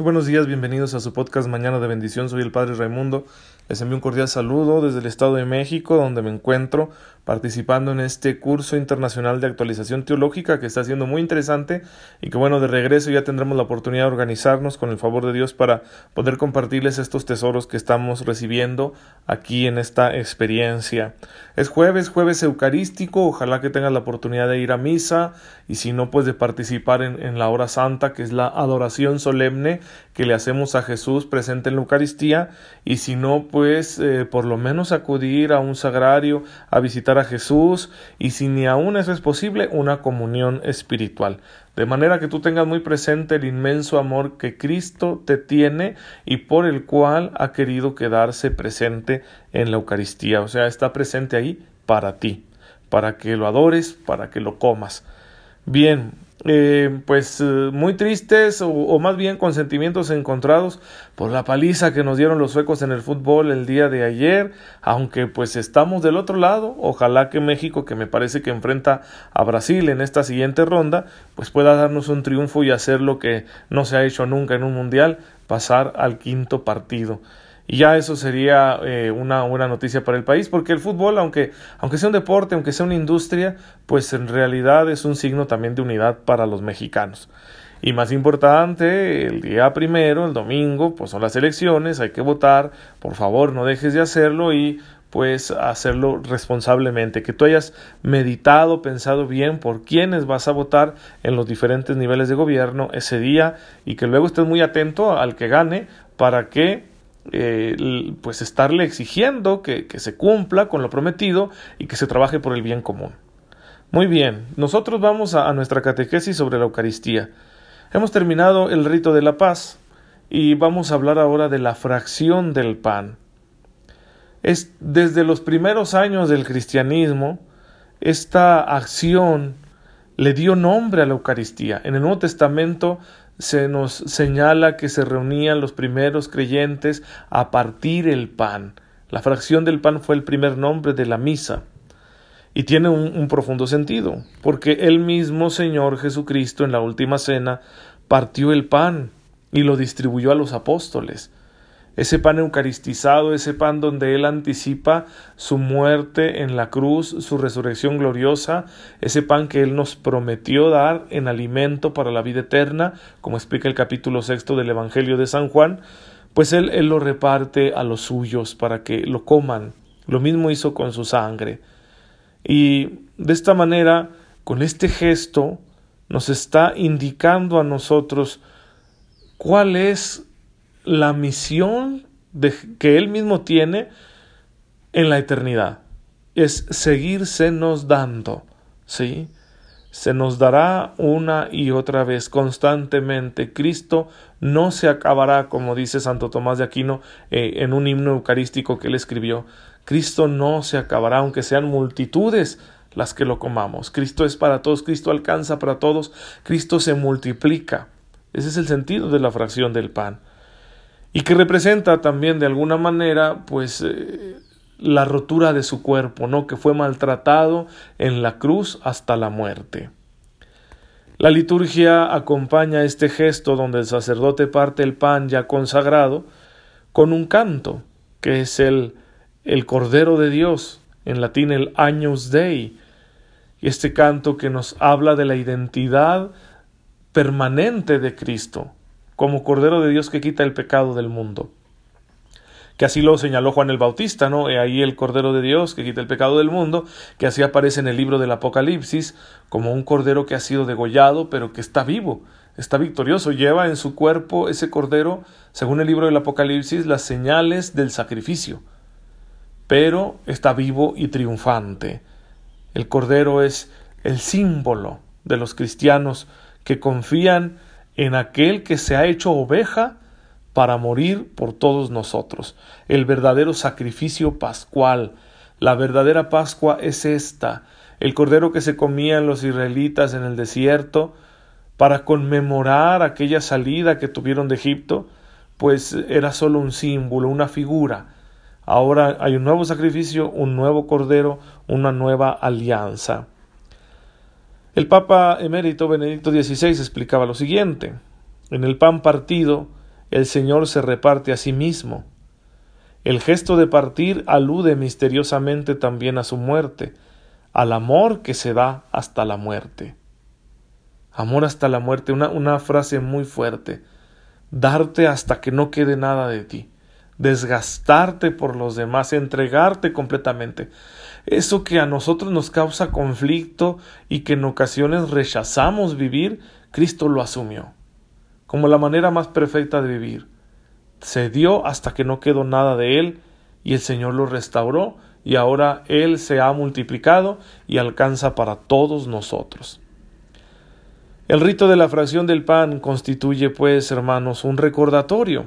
Muy buenos días, bienvenidos a su podcast Mañana de Bendición. Soy el Padre Raimundo. Les envío un cordial saludo desde el Estado de México, donde me encuentro participando en este curso internacional de actualización teológica que está siendo muy interesante y que bueno, de regreso ya tendremos la oportunidad de organizarnos con el favor de Dios para poder compartirles estos tesoros que estamos recibiendo aquí en esta experiencia. Es jueves, jueves eucarístico, ojalá que tengas la oportunidad de ir a misa y si no, pues de participar en, en la hora santa, que es la adoración solemne que le hacemos a Jesús presente en la Eucaristía y si no, pues eh, por lo menos acudir a un sagrario a visitar a Jesús y si ni aún eso es posible, una comunión espiritual. De manera que tú tengas muy presente el inmenso amor que Cristo te tiene y por el cual ha querido quedarse presente en la Eucaristía. O sea, está presente ahí para ti, para que lo adores, para que lo comas. Bien, eh, pues eh, muy tristes o, más bien con sentimientos encontrados por la paliza que nos dieron los suecos en el fútbol el día de ayer, aunque pues estamos del otro lado, ojalá que México, que me parece que enfrenta a Brasil en esta siguiente ronda, pues pueda darnos un triunfo y hacer lo que no se ha hecho nunca en un mundial, pasar al quinto partido. Y ya eso sería eh, una buena noticia para el país, porque el fútbol, aunque, aunque sea un deporte, aunque sea una industria, pues en realidad es un signo también de unidad para los mexicanos. Y más importante, el día primero, el domingo, pues son las elecciones, hay que votar, por favor no dejes de hacerlo y pues hacerlo responsablemente, que tú hayas meditado, pensado bien por quiénes vas a votar en los diferentes niveles de gobierno ese día y que luego estés muy atento al que gane para que eh, pues estarle exigiendo que, se cumpla con lo prometido y que se trabaje por el bien común. Muy bien, nosotros vamos a, nuestra catequesis sobre la Eucaristía. Hemos terminado el rito de la paz y vamos a hablar ahora de la fracción del pan. Es desde los primeros años del cristianismo, esta acción le dio nombre a la Eucaristía. En el Nuevo Testamento se nos señala que se reunían los primeros creyentes a partir el pan. La fracción del pan fue el primer nombre de la misa. Y tiene un, profundo sentido, porque el mismo Señor Jesucristo en la última cena partió el pan y lo distribuyó a los apóstoles ese pan eucaristizado, ese pan donde Él anticipa su muerte en la cruz, su resurrección gloriosa, ese pan que Él nos prometió dar en alimento para la vida eterna, como explica el capítulo sexto del Evangelio de San Juan, pues Él, él lo reparte a los suyos para que lo coman. Lo mismo hizo con su sangre. Y de esta manera, con este gesto, nos está indicando a nosotros cuál es la misión de, que Él mismo tiene en la eternidad. Es seguirse nos dando, ¿sí? Se nos dará una y otra vez constantemente. Cristo no se acabará, como dice Santo Tomás de Aquino eh, en un himno eucarístico que él escribió. Cristo no se acabará, aunque sean multitudes las que lo comamos. Cristo es para todos, Cristo alcanza para todos, Cristo se multiplica. Ese es el sentido de la fracción del pan y que representa también de alguna manera pues eh, la rotura de su cuerpo, ¿no? que fue maltratado en la cruz hasta la muerte. La liturgia acompaña este gesto donde el sacerdote parte el pan ya consagrado con un canto, que es el, el Cordero de Dios, en latín el Agnus Dei, y este canto que nos habla de la identidad permanente de Cristo, como Cordero de Dios que quita el pecado del mundo. Que así lo señaló Juan el Bautista, ¿no? He ahí el Cordero de Dios que quita el pecado del mundo, que así aparece en el libro del Apocalipsis, como un Cordero que ha sido degollado, pero que está vivo, está victorioso, lleva en su cuerpo ese Cordero, según el libro del Apocalipsis, las señales del sacrificio, pero está vivo y triunfante. El Cordero es el símbolo de los cristianos que confían en aquel que se ha hecho oveja para morir por todos nosotros. El verdadero sacrificio pascual. La verdadera Pascua es esta, el cordero que se comían los israelitas en el desierto para conmemorar aquella salida que tuvieron de Egipto, pues era solo un símbolo, una figura. Ahora hay un nuevo sacrificio, un nuevo cordero, una nueva alianza. El Papa emérito Benedicto XVI explicaba lo siguiente: En el pan partido el Señor se reparte a sí mismo. El gesto de partir alude misteriosamente también a su muerte, al amor que se da hasta la muerte. Amor hasta la muerte, una, una frase muy fuerte. Darte hasta que no quede nada de ti. Desgastarte por los demás, entregarte completamente. Eso que a nosotros nos causa conflicto y que en ocasiones rechazamos vivir, Cristo lo asumió como la manera más perfecta de vivir. Se dio hasta que no quedó nada de él y el Señor lo restauró y ahora Él se ha multiplicado y alcanza para todos nosotros. El rito de la fracción del pan constituye, pues, hermanos, un recordatorio,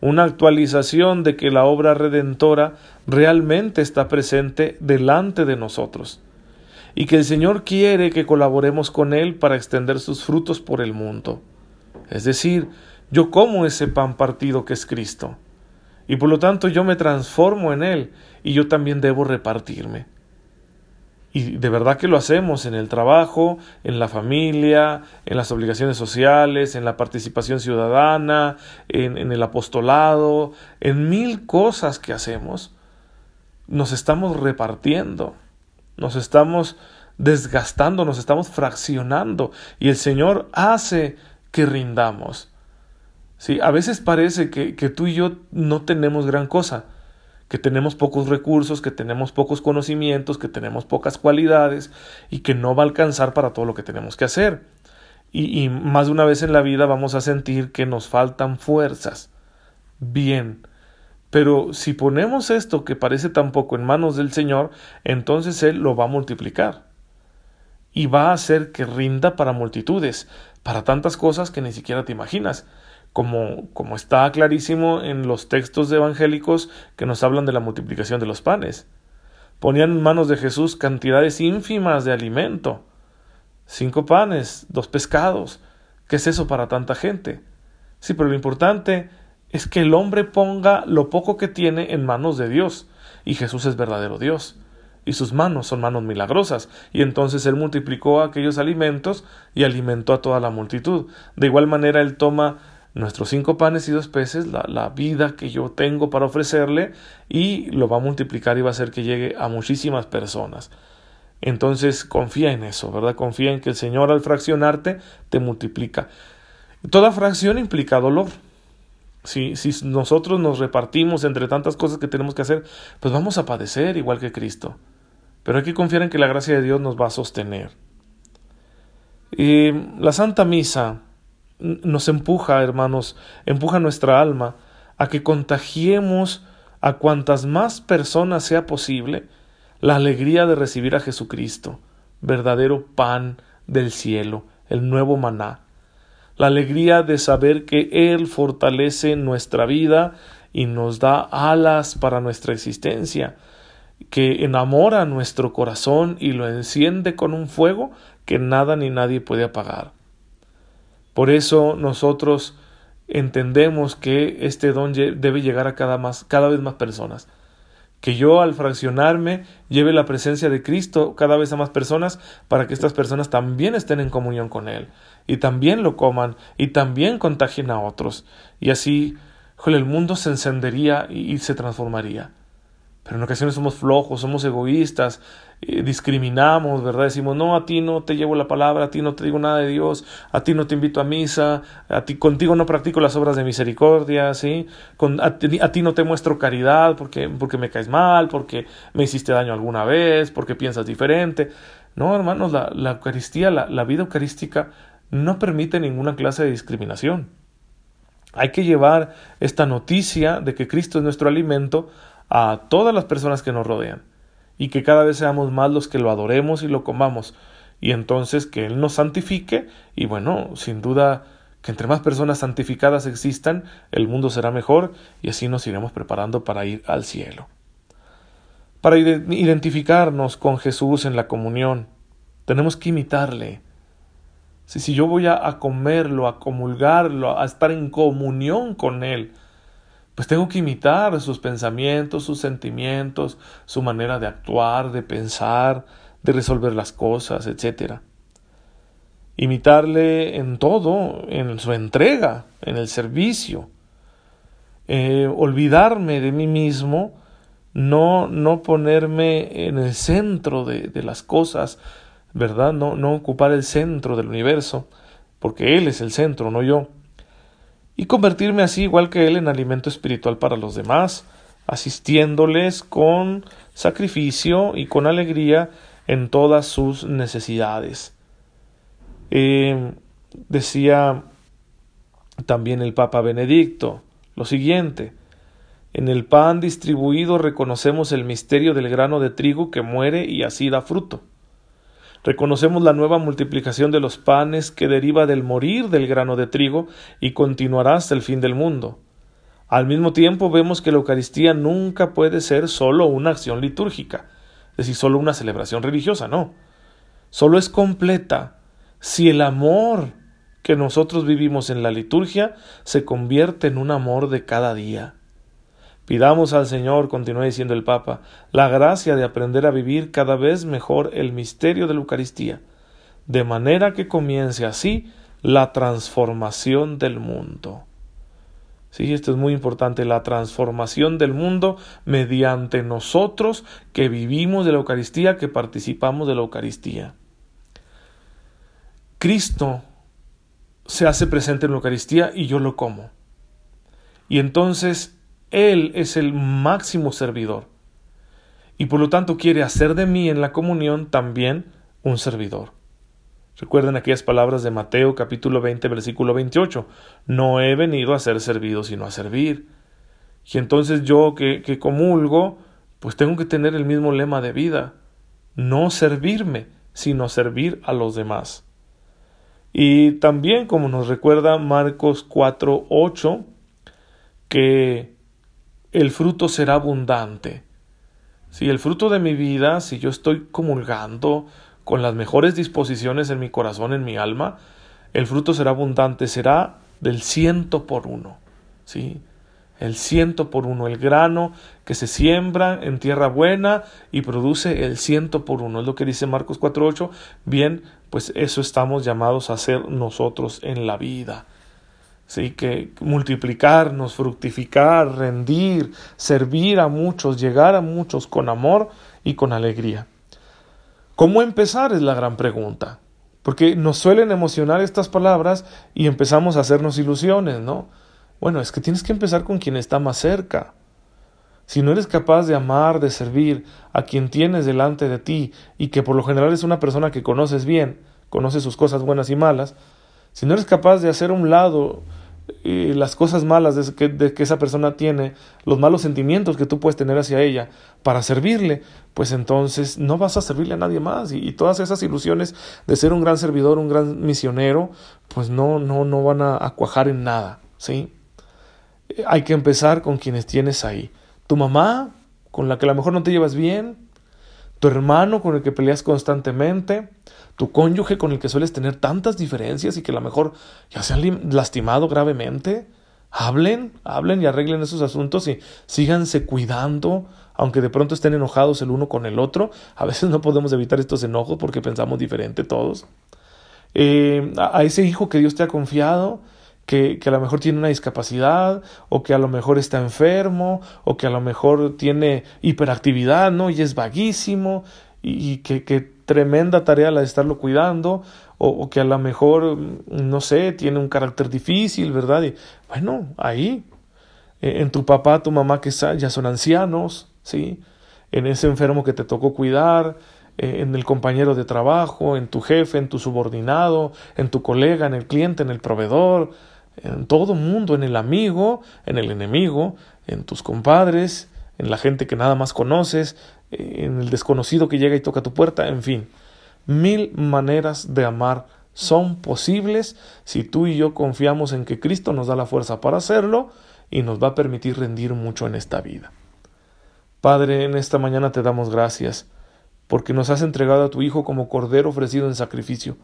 una actualización de que la obra redentora realmente está presente delante de nosotros y que el Señor quiere que colaboremos con Él para extender sus frutos por el mundo. Es decir, yo como ese pan partido que es Cristo. Y por lo tanto yo me transformo en Él y yo también debo repartirme. Y de verdad que lo hacemos en el trabajo, en la familia, en las obligaciones sociales, en la participación ciudadana, en, el apostolado, en mil cosas que hacemos. Nos estamos repartiendo, nos estamos desgastando, nos estamos fraccionando y el Señor hace que rindamos. ¿Sí? A veces parece que tú y yo no tenemos gran cosa, que tenemos pocos recursos, que tenemos pocos conocimientos, que tenemos pocas cualidades y que no va a alcanzar para todo lo que tenemos que hacer. Y, más de una vez en la vida vamos a sentir que nos faltan fuerzas. Bien. Pero si ponemos esto que parece tan poco en manos del Señor, entonces Él lo va a multiplicar. Y va a hacer que rinda para multitudes para tantas cosas que ni siquiera te imaginas, como, como está clarísimo en los textos evangélicos que nos hablan de la multiplicación de los panes. Ponían en manos de Jesús cantidades ínfimas de alimento. Cinco panes, dos pescados. ¿Qué es eso para tanta gente? Sí, pero lo importante es que el hombre ponga lo poco que tiene en manos de Dios, y Jesús es verdadero Dios y sus manos son manos milagrosas, y entonces él multiplicó aquellos alimentos y alimentó a toda la multitud. De igual manera él toma nuestros cinco panes y dos peces, la, la, vida que yo tengo para ofrecerle, y lo va a multiplicar y va a hacer que llegue a muchísimas personas. Entonces confía en eso, ¿verdad? Confía en que el Señor al fraccionarte te multiplica. Toda fracción implica dolor. Si, si nosotros nos repartimos entre tantas cosas que tenemos que hacer, pues vamos a padecer igual que Cristo pero hay que confiar en que la gracia de Dios nos va a sostener. Y la Santa Misa nos empuja, hermanos, empuja nuestra alma a que contagiemos a cuantas más personas sea posible la alegría de recibir a Jesucristo, verdadero pan del cielo, el nuevo maná, la alegría de saber que Él fortalece nuestra vida y nos da alas para nuestra existencia, que enamora nuestro corazón y lo enciende con un fuego que nada ni nadie puede apagar. Por eso nosotros entendemos que este don debe llegar a cada, más, cada vez más personas. Que yo al fraccionarme lleve la presencia de Cristo cada vez a más personas para que estas personas también estén en comunión con Él y también lo coman y también contagien a otros. Y así el mundo se encendería y se transformaría. Pero en ocasiones somos flojos, somos egoístas, discriminamos, ¿verdad? Decimos, no, a ti no te llevo la palabra, a ti no te digo nada de Dios, a ti no te invito a misa, a ti contigo no practico las obras de misericordia, ¿sí? Con, a, ti, no te muestro caridad porque, porque me caes mal, porque me hiciste daño alguna vez, porque piensas diferente. No, hermanos, la, la Eucaristía, la, la vida eucarística no permite ninguna clase de discriminación. Hay que llevar esta noticia de que Cristo es nuestro alimento a todas las personas que nos rodean y que cada vez seamos más los que lo adoremos y lo comamos y entonces que Él nos santifique y bueno, sin duda que entre más personas santificadas existan, el mundo será mejor y así nos iremos preparando para ir al cielo. Para identificarnos con Jesús en la comunión, tenemos que imitarle. Si, si yo voy a, a comerlo, a comulgarlo, a estar en comunión con Él, pues tengo que imitar sus pensamientos, sus sentimientos, su manera de actuar, de pensar, de resolver las cosas, etc. imitarle en todo, en su entrega, en el servicio, eh, olvidarme de mí mismo, no, no ponerme en el centro de, de las cosas, ¿verdad? No, no ocupar el centro del universo, porque Él es el centro, no yo. Y convertirme así, igual que Él, en alimento espiritual para los demás, asistiéndoles con sacrificio y con alegría en todas sus necesidades. Eh, decía también el Papa Benedicto lo siguiente, en el pan distribuido reconocemos el misterio del grano de trigo que muere y así da fruto. Reconocemos la nueva multiplicación de los panes que deriva del morir del grano de trigo y continuará hasta el fin del mundo. Al mismo tiempo vemos que la Eucaristía nunca puede ser solo una acción litúrgica, es decir, solo una celebración religiosa, no. Solo es completa si el amor que nosotros vivimos en la liturgia se convierte en un amor de cada día. Pidamos al Señor, continúa diciendo el Papa, la gracia de aprender a vivir cada vez mejor el misterio de la Eucaristía, de manera que comience así la transformación del mundo. Sí, esto es muy importante, la transformación del mundo mediante nosotros que vivimos de la Eucaristía, que participamos de la Eucaristía. Cristo se hace presente en la Eucaristía y yo lo como. Y entonces Él es el máximo servidor. Y por lo tanto quiere hacer de mí en la comunión también un servidor. Recuerden aquellas palabras de Mateo capítulo 20 versículo 28. No he venido a ser servido sino a servir. Y entonces yo que, que comulgo, pues tengo que tener el mismo lema de vida. No servirme, sino servir a los demás. Y también, como nos recuerda Marcos 4, 8, que el fruto será abundante. Si el fruto de mi vida, si yo estoy comulgando con las mejores disposiciones en mi corazón, en mi alma, el fruto será abundante, será del ciento por uno. ¿sí? el ciento por uno, el grano que se siembra en tierra buena y produce el ciento por uno. Es lo que dice Marcos 4.8. Bien, pues eso estamos llamados a hacer nosotros en la vida. Sí, que multiplicarnos, fructificar, rendir, servir a muchos, llegar a muchos con amor y con alegría. ¿Cómo empezar? Es la gran pregunta. Porque nos suelen emocionar estas palabras y empezamos a hacernos ilusiones, ¿no? Bueno, es que tienes que empezar con quien está más cerca. Si no eres capaz de amar, de servir a quien tienes delante de ti y que por lo general es una persona que conoces bien, conoce sus cosas buenas y malas, si no eres capaz de hacer un lado eh, las cosas malas de que, de que, esa persona tiene, los malos sentimientos que tú puedes tener hacia ella para servirle, pues entonces no vas a servirle a nadie más y, todas esas ilusiones de ser un gran servidor, un gran misionero, pues no, no, no van a, a cuajar en nada, ¿sí? hay que empezar con quienes tienes ahí. Tu mamá, con la que a lo mejor no te llevas bien, tu hermano con el que peleas constantemente, tu cónyuge con el que sueles tener tantas diferencias y que a lo mejor ya se han lastimado gravemente. Hablen, hablen y arreglen esos asuntos y síganse cuidando, aunque de pronto estén enojados el uno con el otro. A veces no podemos evitar estos enojos porque pensamos diferente todos. Eh, a ese hijo que Dios te ha confiado, que, que, a lo mejor tiene una discapacidad, o que a lo mejor está enfermo, o que a lo mejor tiene hiperactividad, ¿no? Y es vaguísimo, y, que, que, tremenda tarea la de estarlo cuidando, o, que a lo mejor, no sé, tiene un carácter difícil, ¿verdad? Y bueno, ahí, e, en tu papá, tu mamá que ya son ancianos, ¿sí? En ese enfermo que te tocó cuidar, e, en el compañero de trabajo, en tu jefe, en tu subordinado, en tu colega, en el cliente, en el proveedor, en todo mundo, en el amigo, en el enemigo, en tus compadres, en la gente que nada más conoces, en el desconocido que llega y toca tu puerta, en fin. Mil maneras de amar son posibles si tú y yo confiamos en que Cristo nos da la fuerza para hacerlo y nos va a permitir rendir mucho en esta vida. Padre, en esta mañana te damos gracias porque nos has entregado a tu Hijo como Cordero ofrecido en sacrificio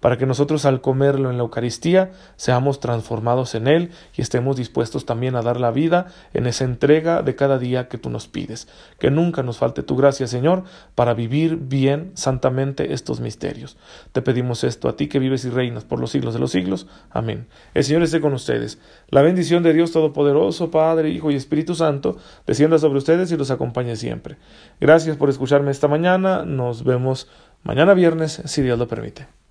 para que nosotros al comerlo en la Eucaristía seamos transformados en Él y estemos dispuestos también a dar la vida en esa entrega de cada día que tú nos pides. Que nunca nos falte tu gracia, Señor, para vivir bien, santamente estos misterios. Te pedimos esto a ti que vives y reinas por los siglos de los siglos. Amén. El Señor esté con ustedes. La bendición de Dios Todopoderoso, Padre, Hijo y Espíritu Santo, descienda sobre ustedes y los acompañe siempre. Gracias por escucharme esta mañana. Nos vemos mañana viernes, si Dios lo permite.